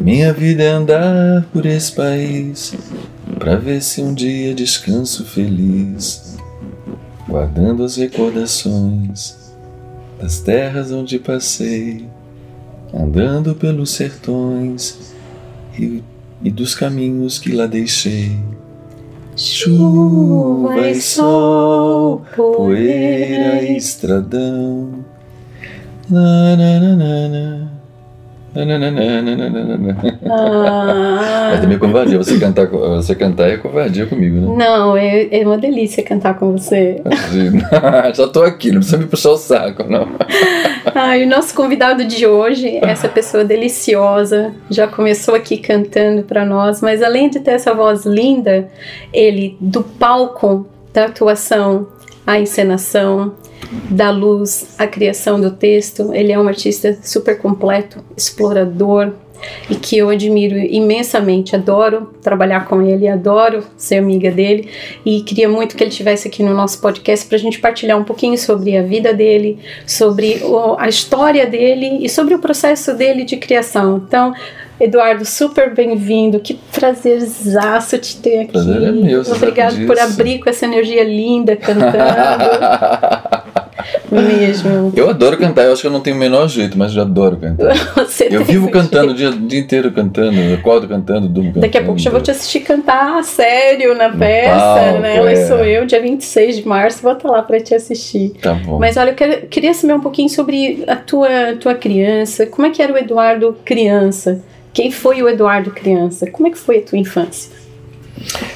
Minha vida é andar por esse país Pra ver se um dia descanso feliz Guardando as recordações Das terras onde passei Andando pelos sertões E, e dos caminhos que lá deixei Chuva e sol, poeira e estradão. Na, na, na, na, na. Ah. É também covardia você cantar, você cantar é covardia comigo, né? Não, é, é uma delícia cantar com você. Já tô aqui, não precisa me puxar o saco, não. Ah, e o nosso convidado de hoje, essa pessoa deliciosa, já começou aqui cantando para nós, mas além de ter essa voz linda, ele do palco, da atuação, a encenação, da luz à criação do texto. Ele é um artista super completo, explorador e que eu admiro imensamente. Adoro trabalhar com ele, adoro ser amiga dele e queria muito que ele estivesse aqui no nosso podcast para a gente partilhar um pouquinho sobre a vida dele, sobre a história dele e sobre o processo dele de criação. Então, Eduardo, super bem-vindo. Que prazerzaço te ter aqui. Prazer é meu. Obrigado por abrir com essa energia linda cantando. Mesmo. Eu adoro cantar, eu acho que eu não tenho o menor jeito, mas eu adoro cantar. Você eu vivo cantando o dia, dia, inteiro cantando, eu acordo cantando, durmo cantando. Daqui a pouco já vou te assistir cantar sério na peça, palco, né? Ela é. sou eu, dia 26 de março, vou estar lá para te assistir. Tá bom. Mas olha, eu quero, queria saber um pouquinho sobre a tua, tua criança. Como é que era o Eduardo criança? Quem foi o Eduardo criança? Como é que foi a tua infância?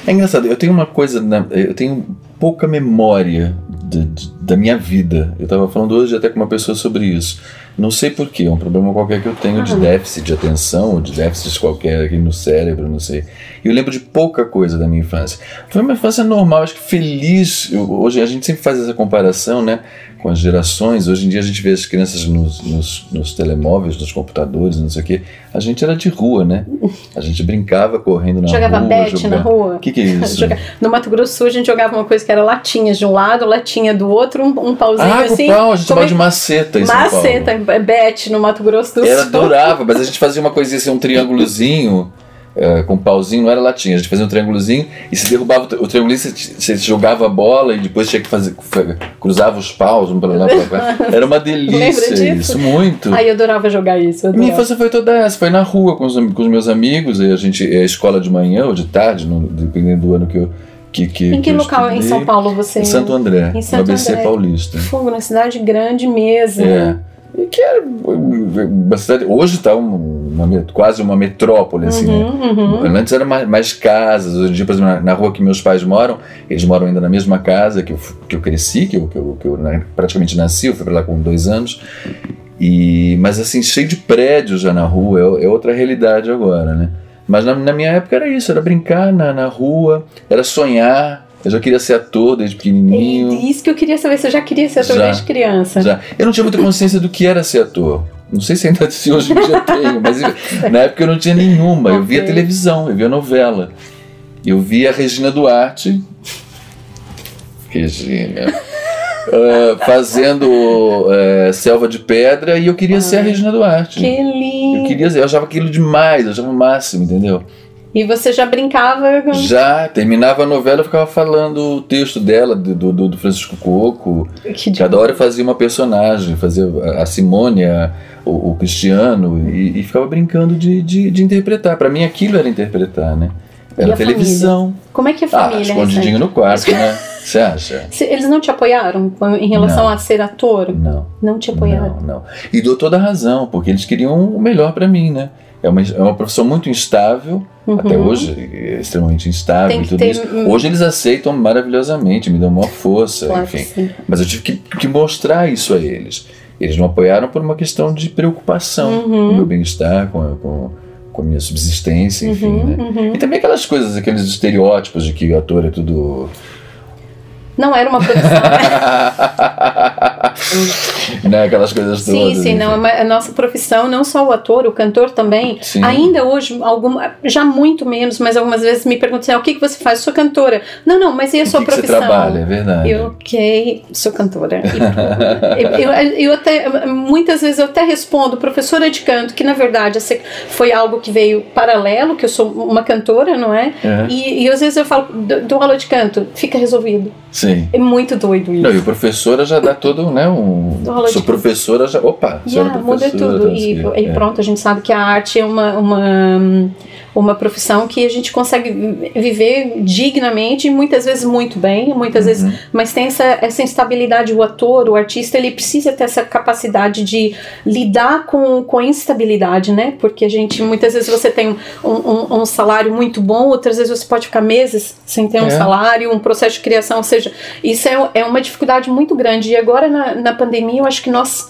É engraçado, eu tenho uma coisa, eu tenho pouca memória de, de, da minha vida. Eu estava falando hoje até com uma pessoa sobre isso. Não sei porquê, é um problema qualquer que eu tenho de déficit de atenção, ou de déficit qualquer aqui no cérebro, não sei. E eu lembro de pouca coisa da minha infância. Foi uma infância normal, acho que feliz. Eu, hoje a gente sempre faz essa comparação, né? Com as gerações. Hoje em dia a gente vê as crianças nos, nos, nos telemóveis, nos computadores, não sei o quê. A gente era de rua, né? A gente brincava correndo na jogava rua. Jogava bet na rua. O que, que é isso? no Mato Grosso Sul a gente jogava uma coisa que era latinhas de um lado, latinha do outro, um, um pauzinho ah, assim. pau, a gente chamava de maceta em Maceta, bet no Mato Grosso do Sul. Ela adorava, mas a gente fazia uma coisinha assim, um triângulozinho uh, com pauzinho, não era latinha, a gente fazia um triângulozinho e se derrubava o triângulozinho, você, você jogava a bola e depois tinha que fazer, cruzava os paus, um para lá, para cá. Era uma delícia isso, muito. Ai, eu adorava jogar isso. Adorava. Minha infância foi toda essa, foi na rua com os, com os meus amigos, e a gente, é a escola de manhã ou de tarde, no, dependendo do ano que eu que, que, em que, que local em São Paulo você? Em Santo André, em Santo ABC André. Paulista. Fogo, na cidade grande mesmo. É. E que era uma cidade. Hoje está quase uma metrópole, assim, uhum, né? Uhum. Antes eram mais, mais, casas. Hoje em dia, por exemplo, na, na, rua que meus pais moram, eles moram ainda na mesma casa que eu, que eu cresci, que eu, que eu, que eu né, praticamente nasci, eu fui para lá com dois anos. E, mas assim, cheio de prédios já na rua, é, é outra realidade agora, né? Mas na, na, minha época era isso, era brincar na, na rua, era sonhar. Eu já queria ser ator desde pequenininho. É isso que eu queria saber, você já queria ser ator já, desde criança? Já. Eu não tinha muita consciência do que era ser ator. Não sei se ainda se hoje em dia tenho, mas na época eu não tinha nenhuma. Okay. Eu via televisão, eu via novela. Eu via a Regina Duarte. Regina. uh, fazendo uh, Selva de Pedra e eu queria Ai, ser a Regina Duarte. Que lindo! Eu queria eu achava aquilo demais, eu achava o máximo, entendeu? E você já brincava? Com... Já, terminava a novela, eu ficava falando o texto dela, do, do, do Francisco Coco. Que Cada hora eu fazia uma personagem, fazia a Simônia, o, o Cristiano, e, e, ficava brincando de, de, de interpretar. Para mim aquilo era interpretar, né? Era televisão. Família? Como é que a ah, família? Ah, escondidinho no quarto, né? Você acha? Eles não te apoiaram em relação não. a ser ator? Não. Não te apoiaram? Não, não. E dou toda a razão, porque eles queriam o melhor para mim, né? É uma, é uma profissão muito instável, uhum. até hoje é extremamente instável e tudo ter... isso. Hoje eles aceitam maravilhosamente, me dão uma força, claro enfim. Mas eu tive que, que, mostrar isso a eles. Eles não apoiaram por uma questão de preocupação uhum. com o meu bem-estar, com, com, com, a minha subsistência, enfim. Uhum, né? Uhum. E também aquelas coisas, aqueles estereótipos de que o ator é tudo não era uma produção. né? Aquelas coisas sim, todas. Sim, sim, não, a nossa profissão, não só o ator, o cantor também, Sim. ainda hoje, alguma, já muito menos, mas algumas vezes me perguntam assim, "Ah, o que, que você faz? Sou cantora. Não, não, mas e a O sua que, que você profissão? trabalha, é verdade. Eu, ok, sou cantora. E, eu, eu, eu até, muitas vezes eu até respondo, professora de canto, que na verdade foi algo que veio paralelo, que eu sou uma cantora, não é? É. E, e às vezes eu falo, "Do- dou aula de canto, fica resolvido. Sim. É muito doido isso. Não, e professora já dá todo, né? Um, aula de sou canto. professora já. Opa, Yeah, muda tudo. tá, E, e pronto, a gente sabe que a arte é uma, uma, uma profissão que a gente consegue vi- viver dignamente e muitas vezes muito bem, muitas Uhum. vezes, mas tem essa, essa instabilidade. O ator, o artista, ele precisa ter essa capacidade de lidar com, com a instabilidade, né? Porque a gente, muitas vezes você tem um, um, um salário muito bom, outras vezes você pode ficar meses sem ter um É. salário, um processo de criação, ou seja, isso é, é uma dificuldade muito grande. E agora na, na pandemia, eu acho que nós.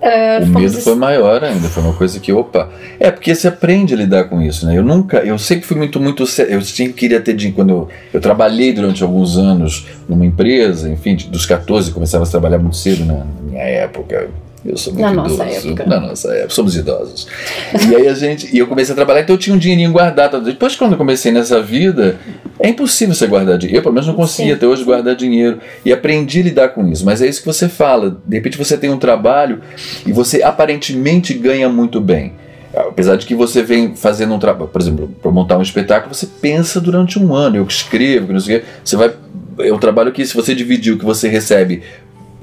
Eh, O medo foi maior ainda, foi uma coisa que, opa. É, porque você aprende a lidar com isso, né? Eu nunca, eu sempre fui muito, muito. Eu sempre queria ter dinheiro. Quando eu, eu trabalhei durante alguns anos numa empresa, enfim, dos 14, começava a trabalhar muito cedo na, na minha época. Eu sou muito Na idoso. nossa época. Na nossa época, somos idosos. E aí a gente. E eu comecei a trabalhar, então eu tinha um dinheirinho guardado. Depois, quando eu comecei nessa vida, é impossível você guardar dinheiro. Eu, pelo menos, não conseguia até hoje guardar dinheiro. E aprendi a lidar com isso. Mas é isso que você fala. De repente você tem um trabalho e você aparentemente ganha muito bem. Apesar de que você vem fazendo um trabalho, por exemplo, para montar um espetáculo, você pensa durante um ano. Eu escrevo, que não sei o quê. Você vai. É um trabalho que, se você dividir o que você recebe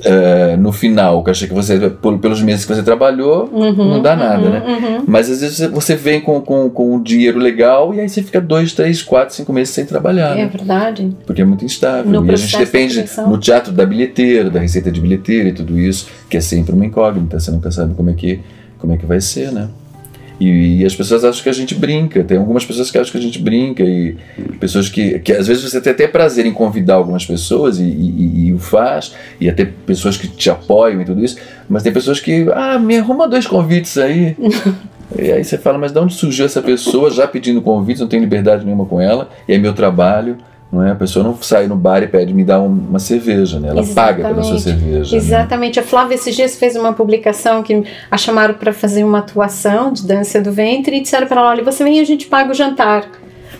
eh, no final, o cachê que você. pelos meses que você trabalhou, Uhum, não dá nada, uhum, né? uhum. Mas às vezes você- vem com, com, com um dinheiro legal e aí você fica dois, três, quatro, cinco meses sem trabalhar, É né? verdade. Porque é muito instável. No e a gente depende no teatro da bilheteira, da receita de bilheteira e tudo isso, que é sempre uma incógnita, você nunca sabe como é que, como é que vai ser, né? E, e as pessoas acham que a gente brinca, tem algumas pessoas que acham que a gente brinca, e pessoas que, que às vezes você tem até prazer em convidar algumas pessoas e, e- e- e o faz, e até pessoas que te apoiam e tudo isso, mas tem pessoas que, ah, me arruma dois convites aí. E aí você fala, mas de onde surgiu essa pessoa já pedindo convites, não tenho liberdade nenhuma com ela, e é meu trabalho, não é? A pessoa não sai no bar e pede me dá um- uma cerveja, né? Ela paga pela sua Exatamente. cerveja. né? Exatamente. A Flávia esses dias fez uma publicação que a chamaram para fazer uma atuação de dança do ventre e disseram para ela: olha, você vem e a gente paga o jantar.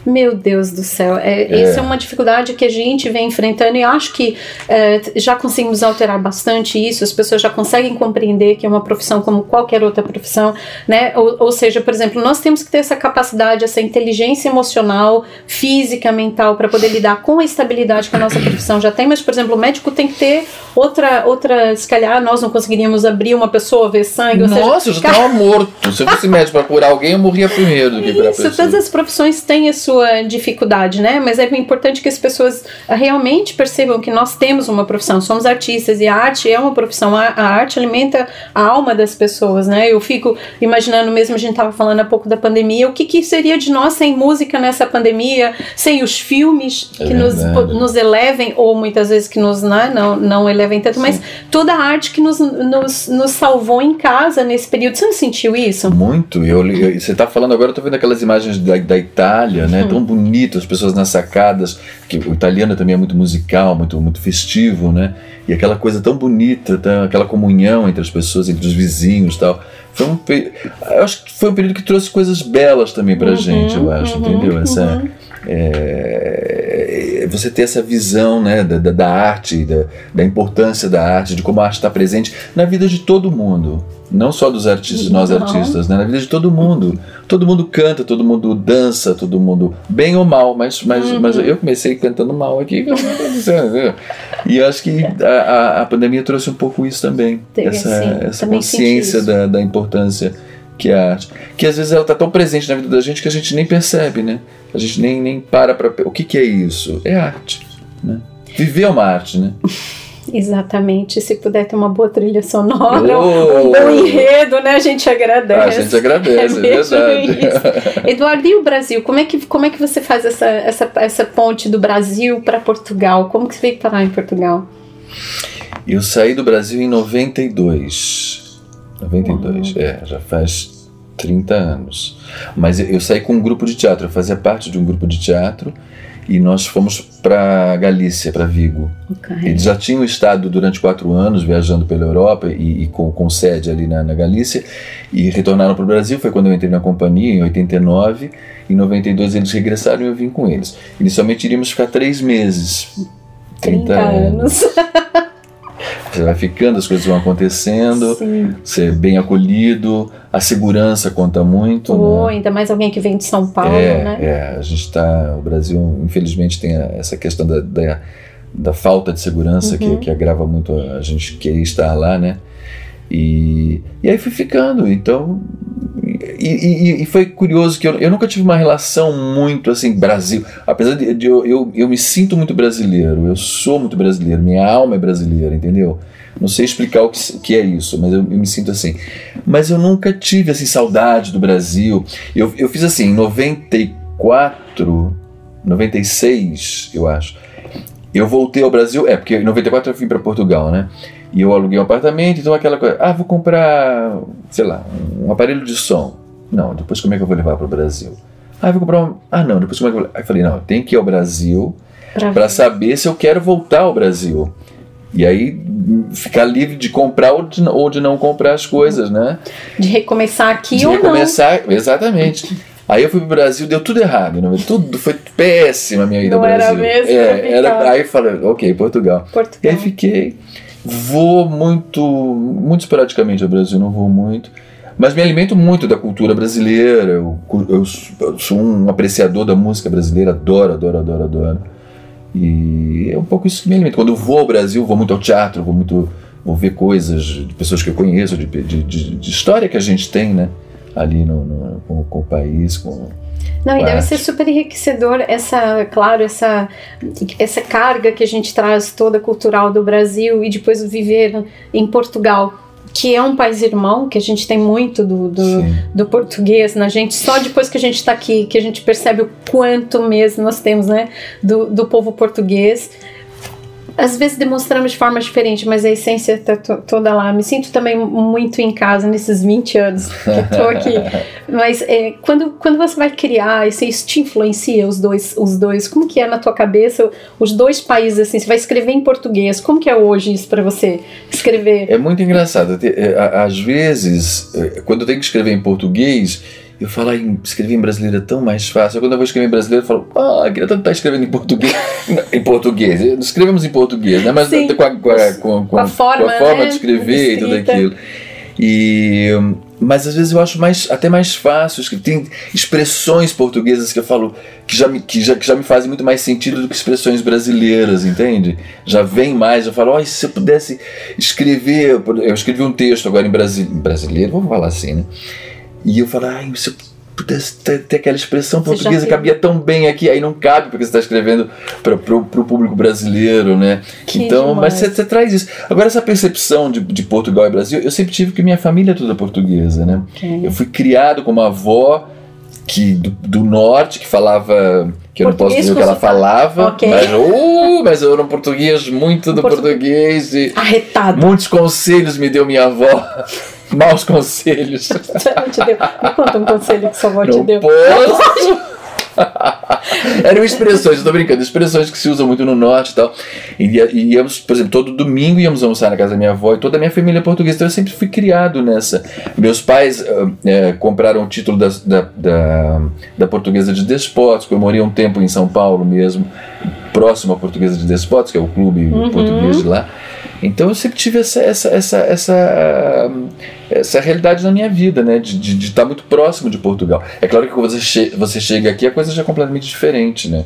Meu Deus do céu, é, É. essa é uma dificuldade que a gente vem enfrentando e acho que é, já conseguimos alterar bastante isso, as pessoas já conseguem compreender que é uma profissão como qualquer outra profissão, né? Ou, ou seja, por exemplo, nós temos que ter essa capacidade, essa inteligência emocional, física, mental, para poder lidar com a estabilidade que a nossa profissão já tem, mas, por exemplo, o médico tem que ter outra, outra se calhar nós não conseguiríamos abrir uma pessoa, ver sangue, ou seja, Nossa, eu já estava morto. Se eu fosse médico para curar alguém, eu morria primeiro do que para a Isso, todas as profissões têm a sua dificuldade, né? Mas é importante que as pessoas realmente percebam que nós temos uma profissão, somos artistas e a arte é uma profissão. A, a arte alimenta a alma das pessoas, né? Eu fico imaginando mesmo, a gente estava falando há pouco da pandemia, o que, que seria de nós sem música nessa pandemia, sem os filmes É que nos, verdade. nos elevem, ou muitas vezes que nos né, não, não elevem tanto, mas toda a arte que nos, nos, nos salvou em casa nesse período. Você não sentiu isso? Muito. Eu, eu- você está falando agora, eu estou vendo aquelas imagens da, da Itália, né? Tão bonito, as pessoas nas sacadas, que o italiano também é muito musical, muito, muito festivo, né? E aquela coisa tão bonita, tão- aquela comunhão entre as pessoas, entre os vizinhos e tal. Foi um, eu acho que foi um período que trouxe coisas belas também pra Uhum, gente, eu acho, uhum, entendeu? Essa, uhum. é, você ter essa visão né, da, da, arte, da, da importância da arte, de como a arte está presente na vida de todo mundo. Não só dos artistas, nós Não. artistas, né? na vida de todo mundo. Todo mundo canta, todo mundo dança, todo mundo, bem ou mal, mas, mas, Uhum. mas eu comecei cantando mal aqui. E eu acho que a, a, a pandemia trouxe um pouco isso também. Teve, essa sim. essa Também consciência da, da importância que é a arte. Que às vezes ela está tão presente na vida da gente que a gente nem percebe, né? A gente nem, nem para para. O que, que é isso? É arte. Né? Viver é uma arte, né? Exatamente. Se puder ter uma boa trilha sonora, Oh! um bom enredo, né? A gente agradece. Ah, a gente agradece, é, mesmo verdade. isso. Eduardo, e o Brasil? Como é que, como é que você faz essa, essa, essa ponte do Brasil para Portugal? Como que você veio parar em Portugal? Eu saí do Brasil em 92. 92, é, já faz 30 anos. Mas eu- eu saí com um grupo de teatro, eu fazia parte de um grupo de teatro e nós fomos para Galícia, para Vigo. Okay. Eles já tinham estado durante quatro anos viajando pela Europa e, e com, com, sede ali na, na Galícia e retornaram para o Brasil. Foi quando eu entrei na companhia, em 89. Em 92 eles regressaram e eu vim com eles. Inicialmente iríamos ficar três meses. 30, 30 anos. Você vai ficando, as coisas vão acontecendo, Sim. ser bem acolhido, a segurança conta muito. Oh, né? ainda mais alguém que vem de São Paulo, é, né? É, a gente está. O Brasil, infelizmente, tem essa questão da, da, da falta de segurança Uhum. que, que agrava muito a gente querer estar lá, né? E, e aí fui ficando, então. E, e, foi curioso que eu, eu nunca tive uma relação muito assim, Brasil. Apesar de, de eu, eu, eu me sinto muito brasileiro, eu sou muito brasileiro, minha alma é brasileira, entendeu? Não sei explicar o que, que é isso, mas eu, eu, me sinto assim. Mas eu nunca tive assim, saudade do Brasil. Eu, eu fiz assim, em 94, 96, eu acho. Eu voltei ao Brasil, é, porque em 94 eu vim para Portugal, né? E eu aluguei um apartamento, então aquela coisa, ah, vou comprar, sei lá, um aparelho de som. Não, depois como é que eu vou levar para o Brasil? Ah, vou comprar um. Ah, não, depois como é que eu vou. Aí eu falei, não, tem que ir ao Brasil para saber se eu quero voltar ao Brasil. E aí ficar livre de comprar ou de, ou de não comprar as coisas, né? De recomeçar aqui de ou recomeçar, não. exatamente. Aí eu fui pro Brasil, deu tudo errado, não, tudo foi péssima a minha ida não ao Brasil. Era mesmo, é, era, aí eu falei, ok, Portugal. Portugal. E aí fiquei, vou muito, muito esporadicamente ao Brasil, não vou muito. Mas me alimento muito da cultura brasileira. Eu, eu, eu sou um apreciador da música brasileira, adoro, adoro, adoro, adoro. E é um pouco isso que me alimenta. Quando eu vou ao Brasil, vou muito ao teatro, vou muito vou ver coisas de pessoas que eu conheço, de, de, de, de história que a gente tem, né? Ali no, no com, com, o país, com não, e deve ser super enriquecedor essa, claro, essa, essa carga que a gente traz toda cultural do Brasil e depois viver em Portugal, que é um país irmão, que a gente tem muito do, do, do português na gente, só depois que a gente está aqui, que a gente percebe o quanto mesmo nós temos, né, do, do povo português. Às vezes demonstramos de forma diferente, mas a essência está toda lá. Me sinto também muito em casa nesses 20 anos que estou aqui. mas é, quando, quando você vai criar, assim, isso te influencia os dois, os dois? Como que é na tua cabeça os dois países assim? Você vai escrever em português? Como que é hoje isso para você escrever? É muito engraçado. Às vezes, quando eu tenho que escrever em português eu falar em escrever em brasileiro é tão mais fácil. Quando eu vou escrever em brasileiro, eu falo, ah, queria tanto estar escrevendo em português. em português, escrevemos em português, né? Mas Sim, com, a, com, a, com, com, a forma, a forma né? de escrever e tudo aquilo. E, mas às vezes eu acho mais, até mais fácil. Tem expressões portuguesas que eu falo que já, me, que, já, que já me fazem muito mais sentido do que expressões brasileiras, entende? Já vem mais. Eu falo, oh, se eu pudesse escrever. Eu escrevi um texto agora em, brasi, em brasileiro, vamos falar assim, né? E eu falo, ai, se eu pudesse ter, ter aquela expressão Você portuguesa cabia tão bem aqui, aí não cabe porque você está escrevendo para o público brasileiro, né? Que então, demais. mas você, você traz isso. Agora, essa percepção de, de Portugal e Brasil, eu sempre tive que minha família é toda portuguesa, né? Ok. Eu fui criado com uma avó que, do, do norte que falava. Que eu não posso Português dizer o que ela falava, Ok. mas, uh, mas eu era um português muito do Portu- português e Arretado. muitos conselhos me deu minha avó. Maus conselhos. Não te deu. Me conta um conselho que sua avó te deu. posso. Eram expressões, eu tô brincando, expressões que se usam muito no norte e tal. E, e íamos, por exemplo, todo domingo íamos almoçar na casa da minha avó e toda a minha família é portuguesa, então eu sempre fui criado nessa. Meus pais ah, eh, compraram o título da, da, da, da portuguesa de Despotes, eu morei um tempo em São Paulo mesmo, próximo à portuguesa de Despotes, que é o clube Uhum. português de lá. Então eu sempre tive essa, essa, essa, essa, essa realidade na minha vida, né? De, de, de estar muito próximo de Portugal. É claro que quando você, che você chega aqui, a coisa já é completamente diferente, né?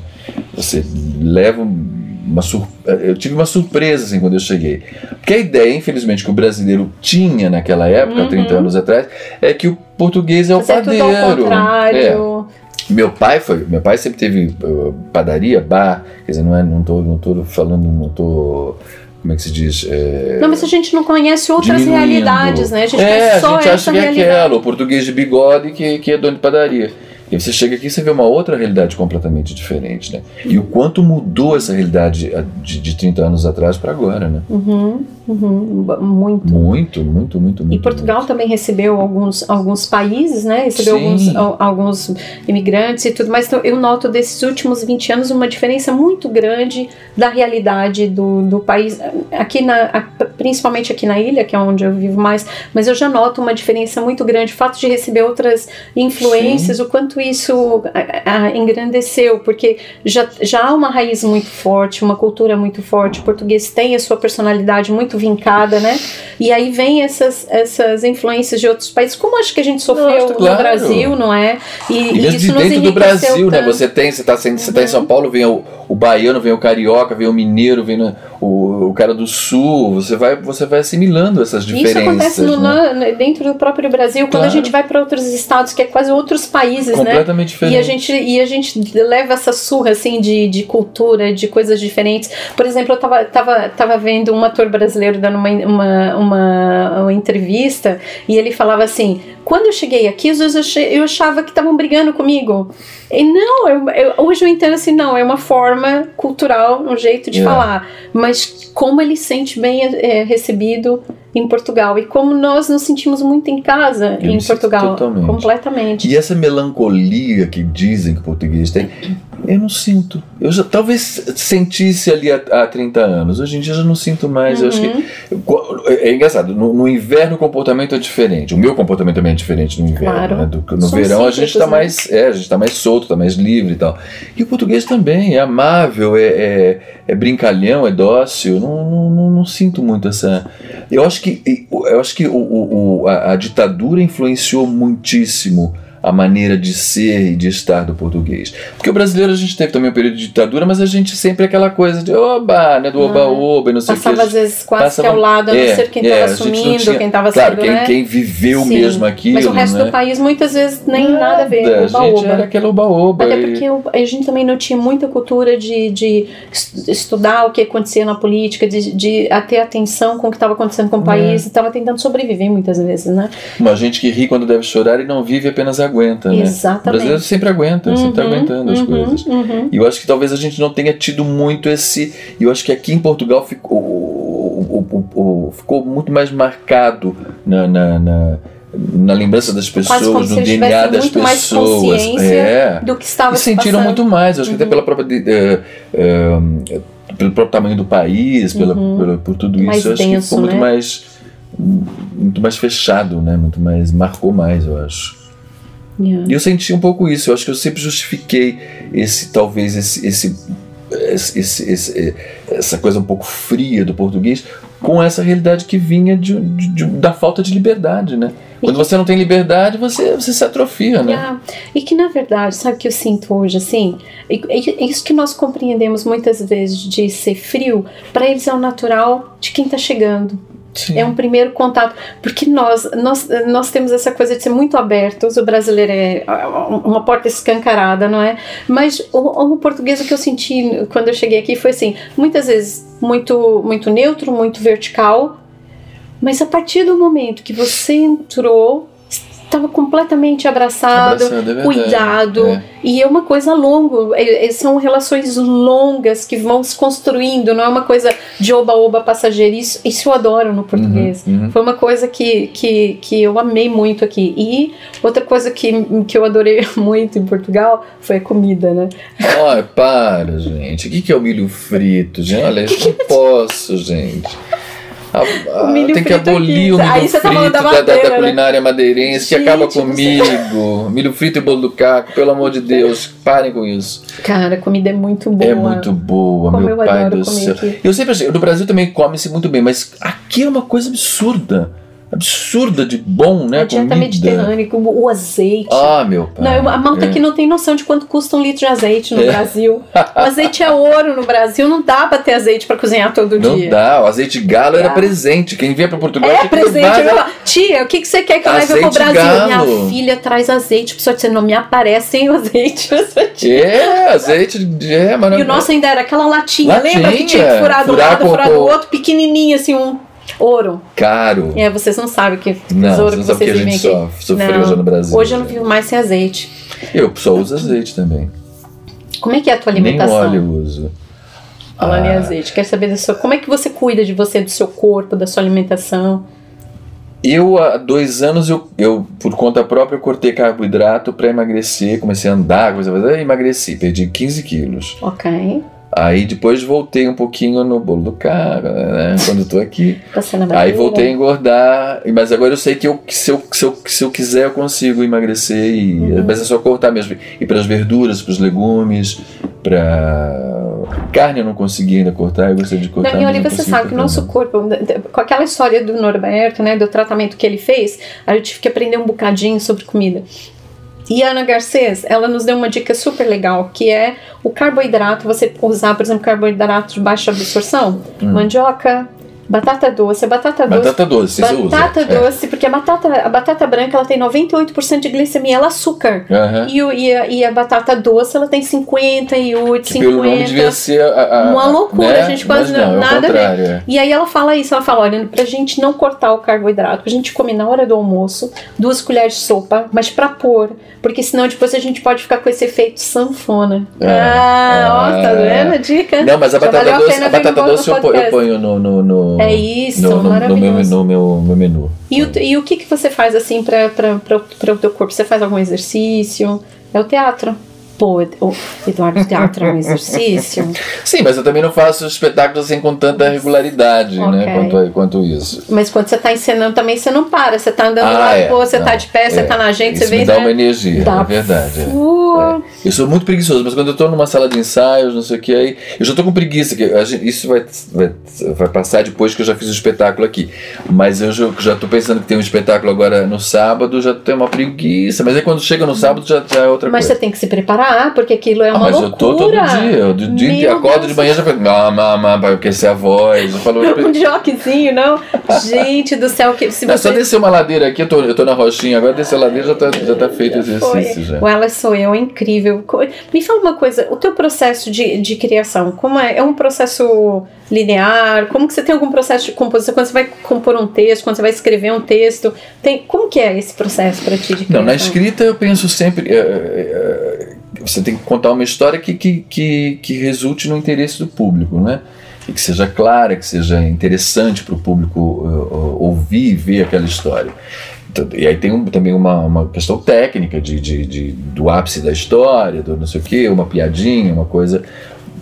Você leva uma sur eu tive uma surpresa assim quando eu cheguei. Porque a ideia, infelizmente, que o brasileiro tinha naquela época, Uhum. 30 anos atrás, é que o português é o Mas é tudo ao padeiro. É. Meu pai foi, meu pai sempre teve uh, padaria, bar, quer dizer, não é, não tô, não tô falando, não tô, como é que se diz? É, Não, mas a gente não conhece outras diminuindo. realidades, né? A gente é, conhece a só gente essa acha que é aquela, o português de bigode que, que é dono de padaria. E você chega aqui e você vê uma outra realidade completamente diferente, né? E o quanto mudou essa realidade de, de 30 anos atrás para agora, né? Uhum, uhum, muito. Muito, muito, muito, muito. E Portugal muito. também recebeu alguns, alguns países, né? Recebeu alguns, alguns imigrantes e tudo, mas então, eu noto desses últimos 20 anos uma diferença muito grande da realidade do, do país, aqui na, principalmente aqui na ilha, que é onde eu vivo mais, mas eu já noto uma diferença muito grande. O fato de receber outras influências, Sim. o quanto isso a, a, engrandeceu, porque já, já há uma raiz muito forte, uma cultura muito forte. O português tem a sua personalidade muito vincada, né? E aí vem essas, essas influências de outros países, como acho que a gente sofreu claro. no Brasil, não é? E, e isso de dentro do Brasil, né? tanto. né? Você tem, você está uhum. tá em São Paulo, vem o, o baiano, vem o carioca, vem o mineiro, vem o, o cara do sul, você vai, você vai assimilando essas diferenças. Isso acontece no, né? na, dentro do próprio Brasil, quando claro. a gente vai para outros estados, que é quase outros países, né? Completamente né? diferente. E a, gente, e a gente leva essa surra, assim, de, de cultura, de coisas diferentes. Por exemplo, eu tava, tava, tava vendo um ator brasileiro dando uma, uma, uma, uma entrevista e ele falava assim, quando eu cheguei aqui, eu achava que estavam brigando comigo. E não, eu, eu, hoje eu entendo assim, não, é uma forma cultural, um jeito de yeah. falar. Mas como ele sente bem é, recebido em Portugal e como nós nos sentimos muito em casa eu em Portugal. Totalmente. Completamente. E essa melancolia que dizem que o português tem, eu não sinto. Eu já talvez sentisse ali há, há 30 anos. Hoje em dia eu já não sinto mais. Uhum. Eu acho que. Uhum. É, é engraçado, no, no, inverno o comportamento é diferente. O meu comportamento também é diferente no inverno. Claro. Né? Do, no São verão a gente está né? mais. É, a gente tá mais solto, está mais livre e tal. E o português também é amável, é, é, é brincalhão, é dócil. Não, não, não, não, sinto muito essa. Eu acho que, eu acho que o, o a, a ditadura influenciou muitíssimo a maneira de ser e de estar do português. Porque o brasileiro a gente teve também um período de ditadura, mas a gente sempre aquela coisa de oba, né, do oba-oba, não sei Passava o que. às vezes quase Passava, que ao lado, a não é, ser quem estava é, assumindo, tinha, quem estava claro, sendo, quem, né? quem viveu Sim, mesmo aquilo, Mas o resto né? do país muitas vezes nem nada, nada a ver, oba-oba. A gente era aquela oba-oba. Até porque a gente também não tinha muita cultura de, de estudar o que acontecia na política, de, de ter atenção com o que estava acontecendo com o país, é. estava tentando sobreviver muitas vezes, né? Uma gente que ri quando deve chorar e não vive apenas aguenta, né? Exatamente. O brasileiro sempre aguenta, uhum, sempre está aguentando as uhum, coisas. Uhum. E eu acho que talvez a gente não tenha tido muito esse. Eu acho que aqui em Portugal ficou, o, o, o, ficou muito mais marcado na, na, na na lembrança das pessoas, no DNA das muito pessoas. Mais consciência é. do que estava E sentiram passando. muito mais, acho que até pela própria. Uh, uh, pelo próprio tamanho do país, pela, pela, por tudo mais isso, denso, acho que ficou muito né? mais muito mais fechado, né? Muito mais marcou mais, eu acho. Yeah. E eu senti um pouco isso. Eu acho que eu sempre justifiquei esse, talvez, esse, esse, esse, esse essa coisa um pouco fria do português com essa realidade que vinha de, de, de, da falta de liberdade, né? Quando você não tem liberdade, você, você se atrofia, né? Yeah. E que na verdade, sabe o que eu sinto hoje, assim? É isso que nós compreendemos muitas vezes de ser frio, para eles é o natural de quem está chegando. Sim. É um primeiro contato, porque nós, nós, nós temos essa coisa de ser muito abertos, o brasileiro é uma porta escancarada, não é? Mas o, o português, o que eu senti quando eu cheguei aqui foi assim, muitas vezes muito, muito neutro, muito vertical, mas a partir do momento que você entrou estava completamente abraçado, Abraçado, é cuidado. É. E é uma coisa longa, é, é, são relações longas que vão se construindo, não é uma coisa de oba-oba passageiro. Isso, isso eu adoro no português. Uhum, uhum. Foi uma coisa que, que, que eu amei muito aqui. E outra coisa que, que eu adorei muito em Portugal foi a comida, né? Ai, para, gente. O que, que é o milho frito, gente? Olha, eu não posso, gente. A, a, tem que abolir o milho Aí frito tá da, da, madeira, da, da né? culinária madeirense, Gente, que acaba você- comigo. milho frito e bolo do caco, pelo amor de Deus, parem com isso. Cara, a comida é muito boa. É muito boa, Como meu eu pai do céu. aqui. Eu sempre achei, no Brasil também come-se muito bem, mas aqui é uma coisa absurda. Absurda de bom, né? A dieta comida. mediterrânea, o azeite. Ah, meu pai. Não, a malta é. aqui não tem noção de quanto custa um litro de azeite no É. Brasil. O azeite é ouro no Brasil, não dá pra ter azeite pra cozinhar todo Não dia. dá, o azeite galo era Dá. presente. Quem vinha para Portugal É presente. levar, Eu né? falo, Tia, o que, que você quer que eu leve pro Azeite Brasil? galo. Minha filha traz azeite. A pessoa disse, não me aparece sem o azeite. É, azeite de. É, não- E o nosso ainda era aquela latinha, Latinha, lembra que tinha que furar do lado, furar do outro, pequenininho, assim, um ouro. Caro. É, vocês não sabem que Não, você não que o que vocês a gente aqui. sofre, sofreu já no Brasil. Hoje eu não vivo mais sem azeite. Eu só uso azeite também. Como é que é a tua alimentação? Nem óleo eu uso. Falando em Ah. azeite, quero saber da sua, como é que você cuida de você, do seu corpo, da sua alimentação? Eu, há dois anos, eu, eu por conta própria, cortei carboidrato para emagrecer. Comecei a andar, comecei a fazer, emagreci, perdi 15 quilos. Ok. Aí depois voltei um pouquinho no bolo do cara, né? Quando eu tô aqui. A Aí voltei a engordar, mas agora eu sei que, eu, que se, eu, se, eu, se eu quiser eu consigo emagrecer, e, Uhum. mas é só cortar mesmo. E para as verduras, para os legumes, para carne eu não consegui ainda cortar, eu gostaria de cortar. Não, e olha, você sabe que o nosso corpo, com aquela história do Norberto, né, do tratamento que ele fez, aí eu tive que aprender um bocadinho sobre comida. E a Ana Garcês, ela nos deu uma dica super legal, que é o carboidrato, você usar, por exemplo, carboidrato de baixa absorção, mandioca, batata doce, a batata doce. Batata doce, você usa. Batata É. doce, porque a batata, a batata branca ela tem 98% de glicemia, ela é açúcar. Aham. E, o, e, a, e a batata doce ela tem 58, Que 50. pelo nome devia ser a, a- Uma loucura, né? a gente quase Mas não, é nada é. E aí ela fala isso, ela fala, olha, pra gente não cortar o carboidrato, a gente come na hora do almoço, duas colheres de sopa, mas pra pôr, porque senão depois a gente pode ficar com esse efeito sanfona. É, ah, ó, tá é. vendo a dica? Não, mas a Já batata a doce, a batata doce eu, eu ponho no, no, no, É isso, no, no, no, meu, no meu, meu menu. E o, e o que, que você faz assim para o teu corpo? Você faz algum exercício? É o teatro. Pô, Eduardo, teatro é um exercício? Sim, mas eu também não faço espetáculos assim com tanta regularidade, Ok. né? Quanto, quanto isso. Mas quando você tá encenando também, você não para. Você tá andando Ah, lá, é. pô, você tá Não, de pé, você é. tá na gente, Isso você vem. me dá né? uma energia, Dá. é verdade. é. Uh, Eu sou muito preguiçoso, mas quando eu tô numa sala de ensaios, não sei o que, aí eu já tô com preguiça, que gente- isso vai, vai, vai passar depois que eu já fiz o espetáculo aqui. Mas eu já, tô pensando que tem um espetáculo agora no sábado, já tenho uma preguiça, mas aí quando chega no sábado já, já é outra Mas você coisa. tem que se preparar, porque aquilo é Ah, uma mas loucura. eu tô todo dia, eu de dia Meu acordo Deus. de manhã já falo, não, vai aquecer a voz, eu falo, Um joquezinho, não? Gente do céu, que se Não, é você. só descer uma ladeira aqui, eu tô, eu tô na roxinha, agora descer a ladeira já tá, já tá feito o exercício já. O Ela Sou Eu é incrível. Me fala uma coisa, o teu processo de, de criação, como é? É um processo linear? Como que você tem algum processo de composição? Quando você vai compor um texto, quando você vai escrever um texto, tem, como que é esse processo para ti de criação? Não, na escrita eu penso sempre. é, é, é, você tem que contar uma história que, que, que, que resulte no interesse do público, né? E que seja clara, que seja interessante para o público uh, ouvir e ver aquela história. Então, e aí tem um- também uma, uma questão técnica de, de, de- do ápice da história, do não sei o quê, uma piadinha, uma coisa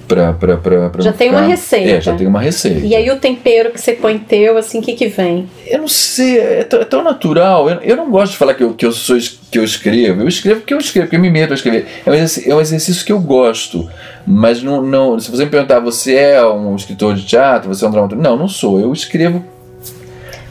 para. Pra, pra, pra Já tem uma receita. É, já tem uma receita. E aí o tempero que você põe teu, assim, o que que vem? Eu não sei, é tão, é tão natural. Eu, eu não gosto de falar que eu, que, eu sou, que eu escrevo. Eu escrevo porque eu escrevo, porque eu me meto a escrever. É um exercício, é um exercício que eu gosto. Mas não, não, se você me perguntar, você é um escritor de teatro, você é um dramaturgo? Não, não sou. Eu escrevo.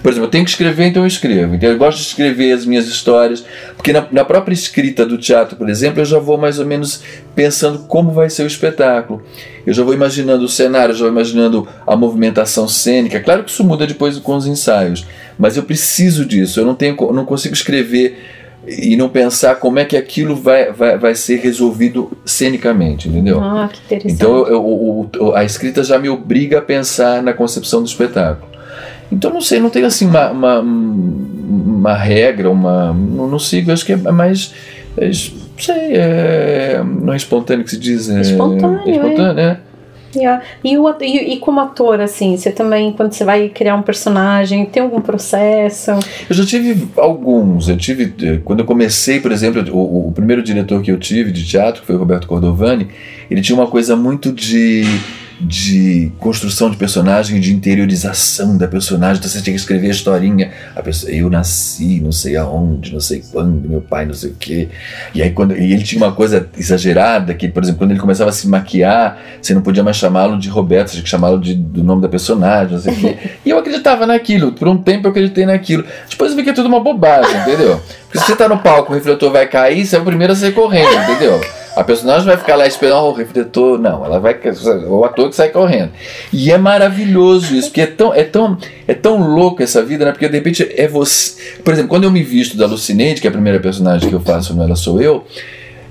Por exemplo, eu tenho que escrever, então eu escrevo. Então eu gosto de escrever as minhas histórias. Porque na, na própria escrita do teatro, por exemplo, eu já vou mais ou menos pensando como vai ser o espetáculo. Eu já vou imaginando o cenário, eu já vou imaginando a movimentação cênica. Claro que isso muda depois com os ensaios, mas eu preciso disso. Eu não, tenho, não consigo escrever e não pensar como é que aquilo vai, vai, vai ser resolvido cenicamente, entendeu? Ah, que interessante. Então eu- eu- a escrita já me obriga a pensar na concepção do espetáculo. Então não sei, não tem assim uma, uma, uma regra, uma. Não, não sigo, acho que é mais. é, não sei, é, não é espontâneo que se diz. É, Espontâneo, é espontâneo, é. Yeah. E, o, e, e como ator, assim, você também, quando você vai criar um personagem, tem algum processo? Eu já tive alguns. Eu tive. eh, Quando eu comecei, por exemplo, o, o primeiro diretor que eu tive de teatro, que foi o Roberto Cordovani, ele tinha uma coisa muito de. De construção de personagem, de interiorização da personagem. Então você tinha que escrever a historinha. A pessoa, eu nasci, não sei aonde, não sei quando, meu pai, não sei o quê. E aí quando e ele tinha uma coisa exagerada, que, por exemplo, quando ele começava a se maquiar, você não podia mais chamá-lo de Roberto, você tinha que chamá-lo do nome da personagem, não sei o quê. E eu acreditava naquilo, por um tempo eu acreditei naquilo. Depois eu vi que é tudo uma bobagem, entendeu? Porque se você tá no palco, o refletor vai cair, você é o primeiro a sair correndo, entendeu? A personagem vai ficar lá esperando "Oh, o refletor. Não, ela vai. O ator que sai correndo. E é maravilhoso isso, porque é tão, é tão, é tão louco essa vida, né? Porque de repente é você. Por exemplo, quando eu me visto da Lucineide, que é a primeira personagem que eu faço no Ela Sou Eu,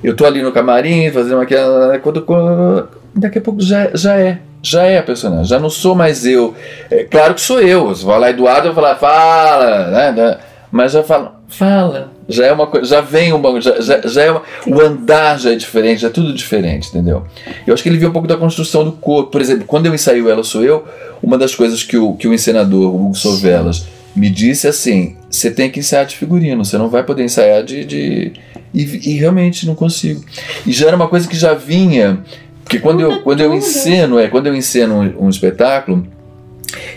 eu tô ali no camarim fazendo aquela. Quando, quando, daqui a pouco já, já é. Já é a personagem, já não sou mais eu. É, claro que sou eu. Você vai lá, Eduardo, eu vou falar, fala, né? né, Mas já falo, fala. Já é uma coisa, já vem um já, já, já é uma, o andar já é diferente, já é tudo diferente, entendeu? Eu acho que ele viu um pouco da construção do corpo. Por exemplo, quando eu ensaio Ela Sou Eu, uma das coisas que o, que o encenador, o Hugo Sovelas, me disse assim: você tem que ensaiar de figurino, você não vai poder ensaiar de. de... E, e, realmente não consigo. E já era uma coisa que já vinha. Porque quando eu, quando eu enceno, é, quando eu enceno um, um espetáculo,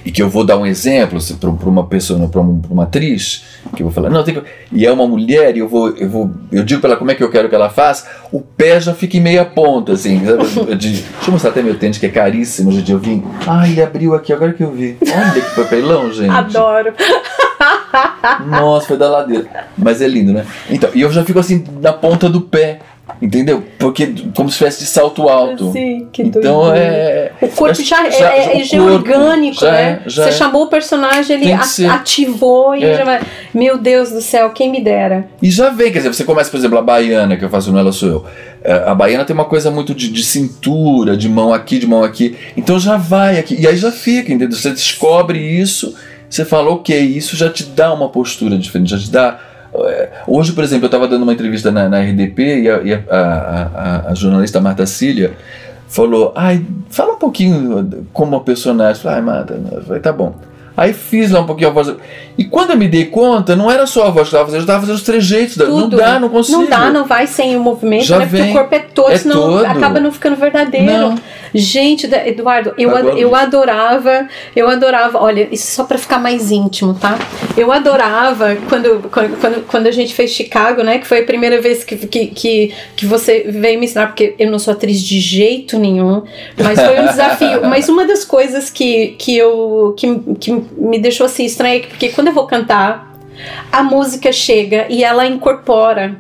e que eu vou dar um exemplo para uma pessoa, para uma, uma, atriz, que eu vou falar, não, tem que, e é uma mulher, e eu vou, eu vou, eu digo para ela como é que eu quero que ela faça, o pé já fica em meia ponta, assim, de, deixa eu mostrar até meu tênis que é caríssimo, gente, eu vim, ah, ele abriu aqui, agora que eu vi, olha que papelão, gente. Adoro. Nossa, foi da ladeira, mas é lindo, né? Então, e eu já fico assim, na ponta do pé, Entendeu? Porque como se tivesse de salto alto. Sim, que então doido. é. O corpo já, já é, é, já é orgânico, já né? É, Você é. chamou o personagem, ele ativou e é. já vai. Meu Deus do céu, quem me dera. E já vem, quer dizer, você começa, por exemplo, a baiana que eu faço no Ela Sou Eu. É, a baiana tem uma coisa muito de, de cintura, de mão aqui, de mão aqui. Então já vai aqui. E aí já fica, entendeu? Você descobre isso, você fala, ok, isso já te dá uma postura diferente, já te dá é, hoje, por exemplo, eu estava dando uma entrevista na, na RDP e, a, a, a, a, jornalista Marta Cília falou: Ai, fala um pouquinho como a personagem. Falei, ai, Marta, tá bom. Aí fiz lá um pouquinho a voz. E quando eu me dei conta, não era só a voz que eu estava fazendo, eu estava fazendo os trejeitos. Não dá, não consigo. Não dá, não vai sem o movimento, Já né? Vem. Porque o corpo é todo, é senão todo. acaba não ficando verdadeiro. Não. Gente, Eduardo, eu, eu adorava, eu adorava, olha, isso só para ficar mais íntimo, tá? Eu adorava quando, quando, quando a gente fez Chicago, né? Que foi a primeira vez que, que, que, que você veio me ensinar, porque eu não sou atriz de jeito nenhum, mas foi um desafio. mas uma das coisas que, que, eu, que, que me deixou assim estranha porque quando eu vou cantar, a música chega e ela incorpora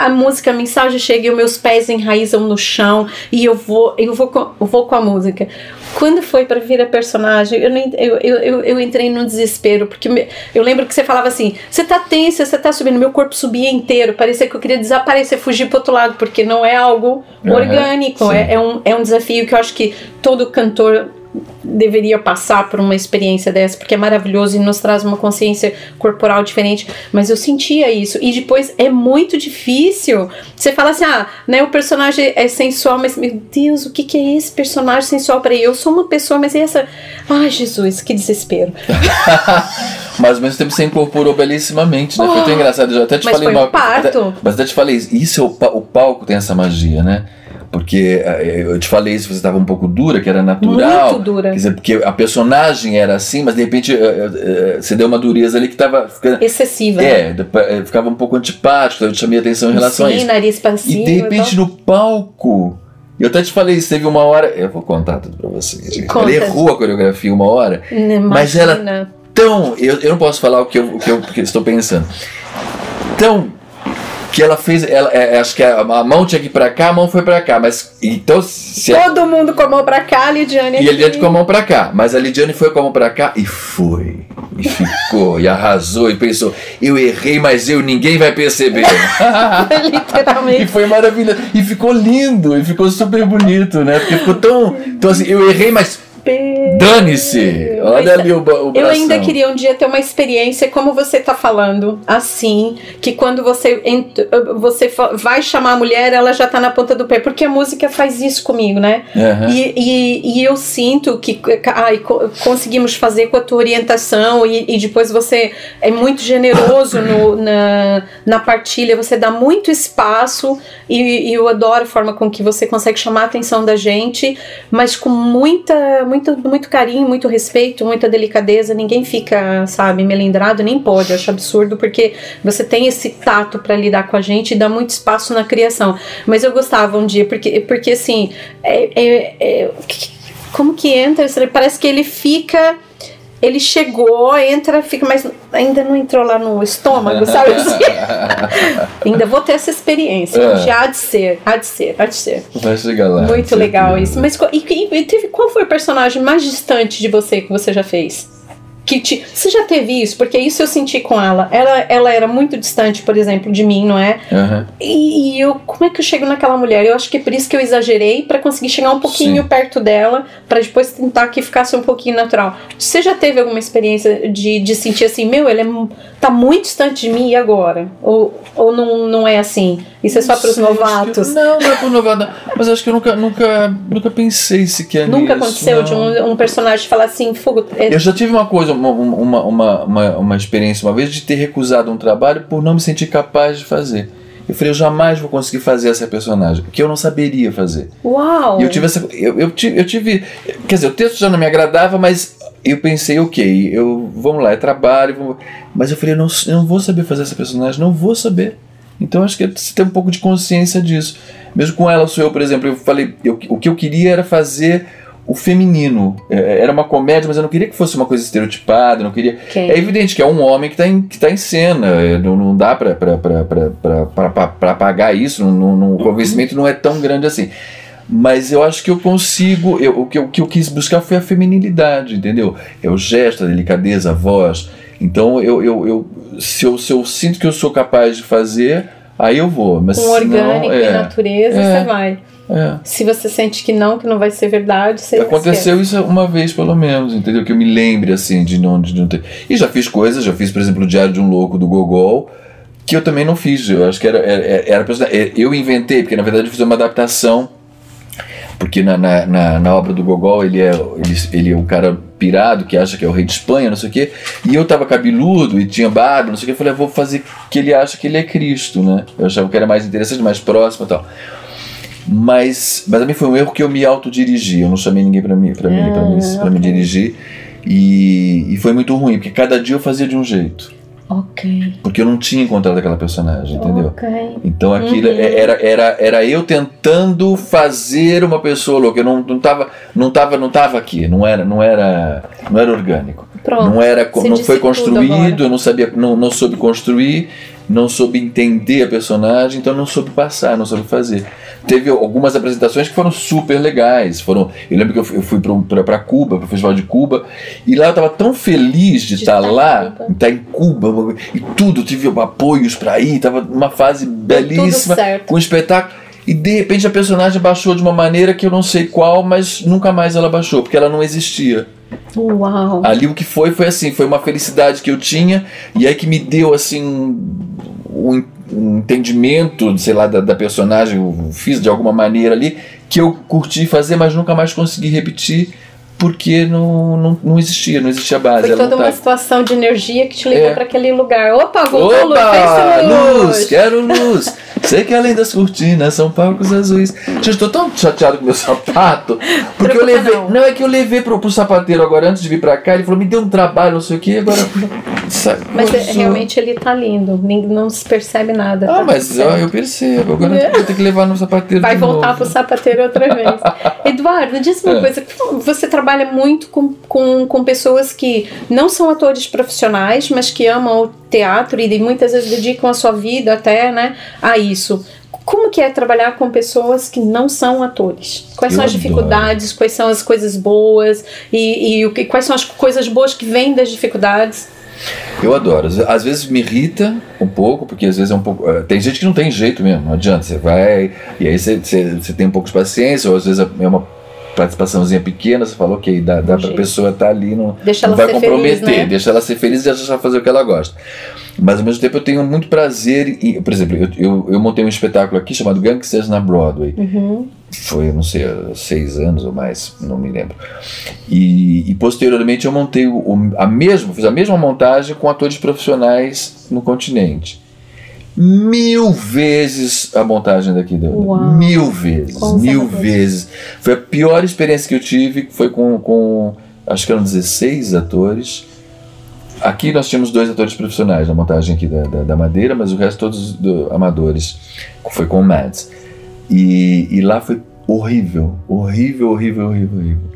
a música, a mensagem chega e os meus pés enraizam no chão e eu vou, eu vou, com, eu vou com a música. Quando foi para vir a personagem, eu, eu, eu, eu, entrei num desespero, porque eu lembro que você falava assim: você tá tensa, você tá subindo, meu corpo subia inteiro, parecia que eu queria desaparecer, fugir pro outro lado, porque não é algo uhum, orgânico, é, é, um, é um desafio que eu acho que todo cantor deveria passar por uma experiência dessa, porque é maravilhoso e nos traz uma consciência corporal diferente, mas eu sentia isso. E depois é muito difícil. Você fala assim: "Ah, né, o personagem é sensual, mas meu Deus, o que que é esse personagem sensual para eu sou uma pessoa, mas é essa, ai, Jesus, que desespero". mas ao mesmo tempo você incorporou belíssimamente, né? Oh, foi tão oh, engraçado, eu até te mas falei foi um parto. Até, mas até te falei, isso é o, o palco tem essa magia, né? Porque eh, eu te falei se você estava um pouco dura, que era natural. Muito dura. Quer dizer, porque a personagem era assim, mas de repente eh, eh, você deu uma dureza ali que estava ficando. Excessiva. É, né? ficava um pouco antipático, eu chamei atenção em relação Sim, a isso. nariz cima. E de repente no palco. Eu até te falei isso, teve uma hora. Eu vou contar tudo pra você. Ela errou a coreografia uma hora. Imagina. Mas ela tão. Eu, eu não posso falar o que eu, o que eu, o que eu estou pensando. Tão que ela fez, ela, é, acho que a, a, mão tinha que ir pra cá, a mão foi pra cá, mas então se todo a, mundo com a mão pra cá, a Lidiane e a Lidiane com a mão pra cá, mas a Lidiane foi com a mão pra cá e foi e ficou e arrasou e pensou, eu errei, mas eu ninguém vai perceber. Literalmente. E foi maravilhoso e ficou lindo e ficou super bonito, né? Porque ficou tão, então assim, eu errei, mas Dane-se! Olha ali o, o Eu ainda queria um dia ter uma experiência como você está falando, assim, que quando você, você vai chamar a mulher, ela já está na ponta do pé, porque a música faz isso comigo, né? Uhum. E, e, e, eu sinto que ai, conseguimos fazer com a tua orientação e, e depois você é muito generoso no, na, na partilha, você dá muito espaço e, e eu adoro a forma com que você consegue chamar a atenção da gente, mas com muita muito, muito carinho, muito respeito, muita delicadeza. Ninguém fica, sabe, melindrado, nem pode. Eu acho absurdo porque você tem esse tato para lidar com a gente e dá muito espaço na criação. Mas eu gostava um dia, porque, porque assim, é, é, é como que entra? Parece que ele fica ele chegou, entra, fica, mas ainda não entrou lá no estômago, sabe assim? ainda vou ter essa experiência. É. Há de ser, há de ser, há de ser. Vai chegar lá. Muito legal isso. Mas e, e, teve, qual foi o personagem mais distante de você que você já fez? Que te. Você já teve isso? Porque isso eu senti com ela. Ela, ela era muito distante, por exemplo, de mim, não é? Aham. E, e eu, como é que eu chego naquela mulher? Eu acho que é por isso que eu exagerei pra conseguir chegar um pouquinho Sim. perto dela, pra depois tentar que ficasse um pouquinho natural. Você já teve alguma experiência de, de sentir assim, meu, ele é, tá muito distante de mim e agora? Ou, ou não, não é assim? Isso é só acho que- novatos? Não, não é pro novato. não. Mas acho que eu nunca, nunca, nunca pensei sequer Nunca nisso, aconteceu de não. um, um personagem falar assim, fogo. é- Eu já tive uma coisa, uma, uma, uma, uma, uma experiência uma vez de ter recusado um trabalho por não me sentir capaz de fazer. Eu falei, eu jamais vou conseguir fazer essa personagem, que eu não saberia fazer. Uau! E eu tive essa. Eu, eu, tive, eu tive. Quer dizer, o texto já não me agradava, mas eu pensei, ok, eu, vamos lá, é trabalho. vamos- mas eu falei, eu não, eu não vou saber fazer essa personagem, não vou saber. Então acho que você tem um pouco de consciência disso. Mesmo com ela, sou eu, por exemplo, eu falei, eu, o que eu queria era fazer o feminino. É, Era uma comédia, mas eu não queria que fosse uma coisa estereotipada, não queria. Ok. É evidente que é um homem que está em, que tá em cena, é, não, não dá para pagar isso, não, não, não- o convencimento não é tão grande assim. Mas eu acho que eu consigo, eu, o, que eu, o que eu quis buscar foi a feminilidade, entendeu? É o gesto, a delicadeza, a voz. Então, eu, eu, eu, se, eu, se eu sinto que eu sou capaz de fazer, aí eu vou. Mas Com orgânico e é, natureza, É. você vai. é. Se você sente que não, que não vai ser verdade, você esquece. Aconteceu isso uma vez, pelo menos, entendeu? Que eu me lembre, assim, de não, de não ter. E já fiz coisas, já fiz, por exemplo, o Diário de um Louco do Gogol, que eu também não fiz. Eu acho que era. era, era é, eu inventei, porque na verdade eu fiz uma adaptação. Porque na, na, na, na obra do Gogol ele é, ele, ele é um cara pirado que acha que é o rei de Espanha, não sei o quê. E eu tava cabeludo e tinha barba, não sei o quê. Eu falei, eu vou fazer que ele acha que ele é Cristo, né? Eu achava que era mais interessante, mais próximo e tal. Mas, mas também foi um erro que eu me autodirigi. Eu não chamei ninguém para mim, para mim, para Ah, pra me dirigir. E, e foi muito ruim, porque cada dia eu fazia de um jeito. Ok. Porque eu não tinha encontrado aquela personagem, entendeu? Então aquilo Uhum. era, era, era eu tentando fazer uma pessoa louca. Eu não, não, tava, não, tava, não tava aqui, não era, não era, não era orgânico. Pronto. Não era, não foi construído, eu não sabia, não, não soube construir, não soube entender a personagem, então não soube passar, não soube fazer. Teve algumas apresentações que foram super legais. Foram, eu lembro que eu fui, eu fui para Cuba, para o Festival de Cuba, e lá eu estava tão feliz de De estar estar em lá, Cuba. estar em Cuba, e tudo, tive apoios para ir, estava numa fase belíssima, com um espetáculo. E de repente a personagem baixou de uma maneira que eu não sei qual, mas nunca mais ela baixou, porque ela não existia. Uau. Ali o que foi foi assim, foi uma felicidade que eu tinha e aí que me deu assim um, um entendimento, sei lá, da, da personagem, eu fiz de alguma maneira ali que eu curti fazer, mas nunca mais consegui repetir porque não, não, não existia, não existia base. Foi toda uma tava- situação de energia que te levou É. para aquele lugar. Opa, voltou Opa! Luz, luz. quero luz. Sei que além das cortinas são palcos azuis. Gente, eu tô tão chateado com meu sapato. Porque eu Preocupa levei. não. Não. é que eu levei pro, pro sapateiro agora antes de vir pra cá. Ele falou, me deu um trabalho, não sei o que, agora. Mas é, realmente ele tá lindo. Nem- Não se percebe nada. Ah, tá mas certo. eu percebo. Agora É. eu vou ter que levar no sapateiro. Vai de voltar novo. pro sapateiro outra vez. Eduardo, diz uma É. coisa. Você trabalha muito com, com, com pessoas que não são atores profissionais, mas que amam o teatro e muitas vezes dedicam a sua vida até né, a isso. Como que é trabalhar com pessoas que não são atores? Quais Eu são as adoro. dificuldades? Quais são as coisas boas? E, e o que, quais são as coisas boas que vêm das dificuldades? Eu adoro. Às- vezes me irrita um pouco, porque às vezes é um pouco. eh, Tem gente que não tem jeito mesmo, não adianta. Você vai. E aí você, você, você tem um pouco de paciência, ou às vezes é uma participaçãozinha pequena, você fala, ok, dá, dá Um pra pessoa estar ali, não, não vai comprometer, feliz, né? deixa ela ser feliz e deixa ela fazer o que ela gosta. Mas ao mesmo tempo eu tenho muito prazer em. Por exemplo, eu, eu, eu montei um espetáculo aqui chamado Gangsters na Broadway Uhum. Foi, não sei, seis anos ou mais, não me lembro. E, e posteriormente eu montei o, a mesma, fiz a mesma montagem com atores profissionais no continente. Mil vezes a montagem daqui da. Mil vezes, Com mil certeza. vezes. Foi a pior experiência que eu tive, foi com, com acho que eram 16 atores. Aqui nós tínhamos dois atores profissionais na montagem aqui da, da, da Madeira, mas o resto todos do- amadores. Foi com o Mads. E, e lá foi horrível, horrível, horrível, horrível, horrível.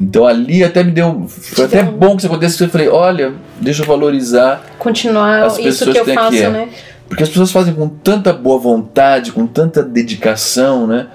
Então ali até me deu. Foi até um- bom que isso acontecesse, eu falei: olha, deixa eu valorizar. Continuar As isso pessoas que eu têm faço, que- né? Porque as pessoas fazem com tanta boa vontade, com tanta dedicação, né?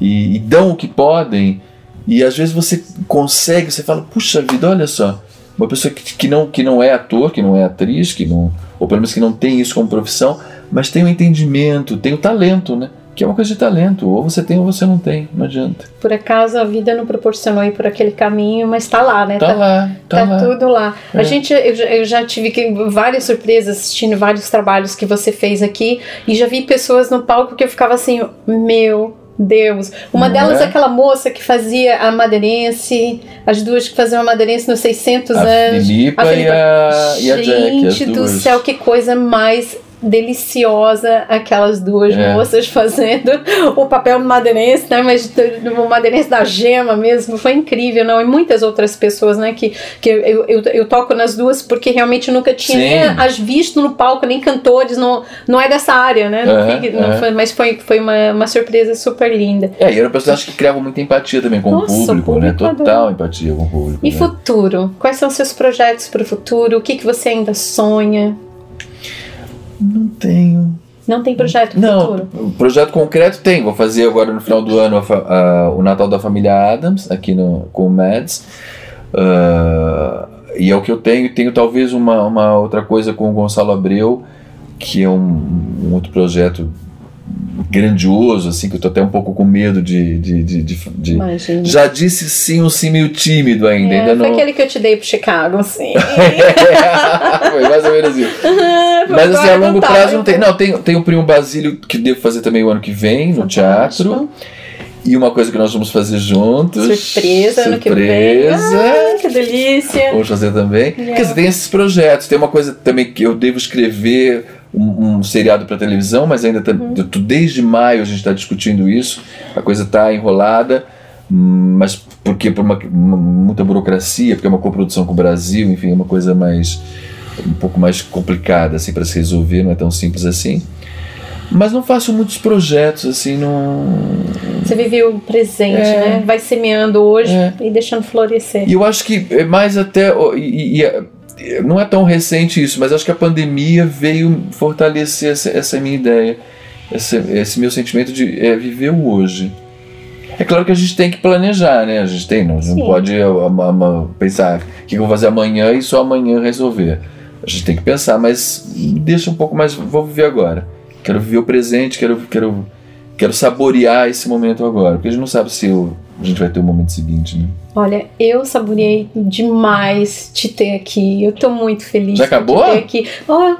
E, e dão o que podem. E às vezes você consegue, você fala: puxa vida, olha só. uma pessoa que, que, não, que não é ator, que não é atriz, que não, ou pelo menos que não tem isso como profissão, mas tem o entendimento, tem o talento, né? Que é uma coisa de talento, ou você tem ou você não tem, não adianta. Por acaso a vida não proporcionou ir por aquele caminho, mas tá lá, né? Tá, tá lá, tá, tá lá. tudo lá. É. A gente, eu, já- eu já tive várias surpresas assistindo vários trabalhos que você fez aqui e já vi pessoas no palco que eu ficava assim, meu Deus. Uma Não delas é? é aquela moça que fazia a madeirense, as duas que faziam a madeirense nos 600 A anos. Filipa, A e a, e a Jack, Gente do céu, que coisa mais deliciosa aquelas duas É. moças fazendo o papel madeirense, né? Mas o madeirense da gema mesmo, foi incrível, não? E muitas outras pessoas, né? Que, que eu, eu, eu toco nas duas porque realmente nunca tinha Sim. nem as visto no palco, nem cantores, não, não é dessa área, né? Não fica- foi- mas foi, foi uma, uma surpresa super linda. É, e era um personagem que criava muita empatia também com Nossa, o público, o né? Total empatia com o público. E né? futuro? Quais são seus projetos para o futuro? O que, que você ainda sonha? Não tenho. Não tem projeto pro Não, futuro? o projeto concreto tem. Vou fazer agora no final do ano a a- o Natal da Família Adams, aqui no, com o Mads. Ah, e é o que eu tenho. Tenho talvez uma, uma outra coisa com o Gonçalo Abreu, que é um, um outro projeto grandioso, assim, que eu tô até um pouco com medo de. de, de, de- de- Imagina. Já disse sim, um sim meio tímido ainda. É, ainda foi não. aquele que eu te dei pro Chicago, sim. Foi mais ou menos isso. Mas assim, a longo tá, prazo não tem. Não, tem, tem o Primo Basílio que devo fazer também o ano que vem, no teatro. E uma coisa que nós vamos fazer juntos. Surpresa, ano que vem. Surpresa. Ai, que delícia. Vamos fazer também. Yeah. Quer dizer, tem esses projetos. Tem uma coisa também que eu devo escrever um, um seriado para televisão, mas ainda tá, Uhum. desde maio a gente está discutindo isso. A coisa está enrolada, hum, mas porque por uma, uma- muita burocracia, porque é uma coprodução com o Brasil, enfim, é uma coisa mais um pouco mais complicada assim para se resolver, não é tão simples assim. Mas não faço muitos projetos assim, não. Você vive o presente, É. né? Vai semeando hoje É. e deixando florescer. E eu acho que é mais até. E, e- e- não é tão recente isso, mas acho que a pandemia veio fortalecer essa, essa minha ideia, esse, esse meu sentimento de é, viver o hoje. É claro que a gente tem que planejar, né? A gente tem, não, não pode ah, pensar o que eu vou fazer amanhã e só amanhã resolver. A gente tem que pensar, mas deixa um pouco mais. Vou viver agora. Quero viver o presente, quero, quero, quero saborear esse momento agora. Porque a gente não sabe se o- a gente vai ter o momento seguinte, né? Olha, eu saboreei demais te ter aqui. Eu tô muito feliz. Já de te acabou? ter aqui. Ó,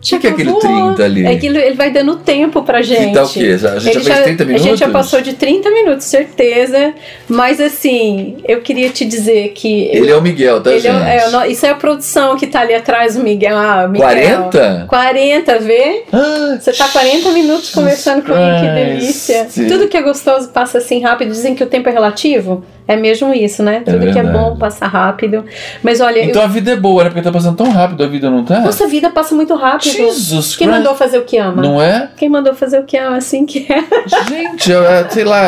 O que, que é aquele acabou. 30 ali? É que ele vai dando tempo pra gente. Que tá o quê? Já- A gente Ele já fez 30 minutos? A gente já passou de 30 minutos, certeza. Mas assim, eu queria te dizer que. Ele é o Miguel, tá, ele gente? é- é isso é a produção que tá ali atrás, o Miguel. Ah, Miguel. 40? 40, vê? Ah, Você tá 40 minutos conversando comigo, que delícia. Tudo que é gostoso passa assim rápido. Dizem que o tempo é relativo. É mesmo isso, né? Tudo que é bom passa rápido. Mas olha, então a vida é boa, né? Porque tá passando tão rápido a vida, não tá? eu... nossa vida passa muito rápido. Jesus Quem Christ. mandou fazer o que ama? Não é? Quem mandou fazer o que ama, assim que é. Gente, eu, eh, sei lá,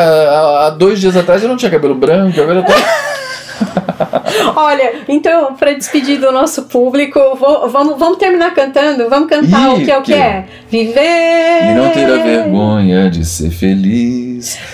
há- dois dias atrás eu não tinha cabelo branco, agora eu tô. Olha, então, para despedir do nosso público, vou- vamos, vamos terminar cantando? Vamos cantar Ih, o que é o que que- é? Viver! E não ter a vergonha de ser feliz.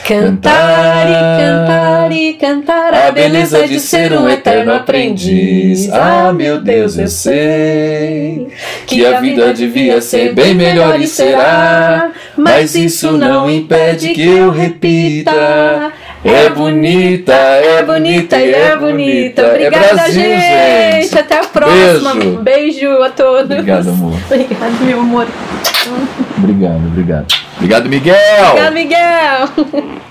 Cantar e cantar e cantar a beleza de ser um eterno aprendiz. Ah, meu Deus, eu sei que a vida devia ser bem melhor e será. Mas isso não impede que eu repita. É bonita, é bonita e é bonita. É Obrigada, Brasil, gente. gente. Até a próxima. Beijo. Beijo a todos. Obrigado, amor. Obrigado, meu amor. Obrigado, obrigado. Obrigado, Miguel! Obrigado, Miguel.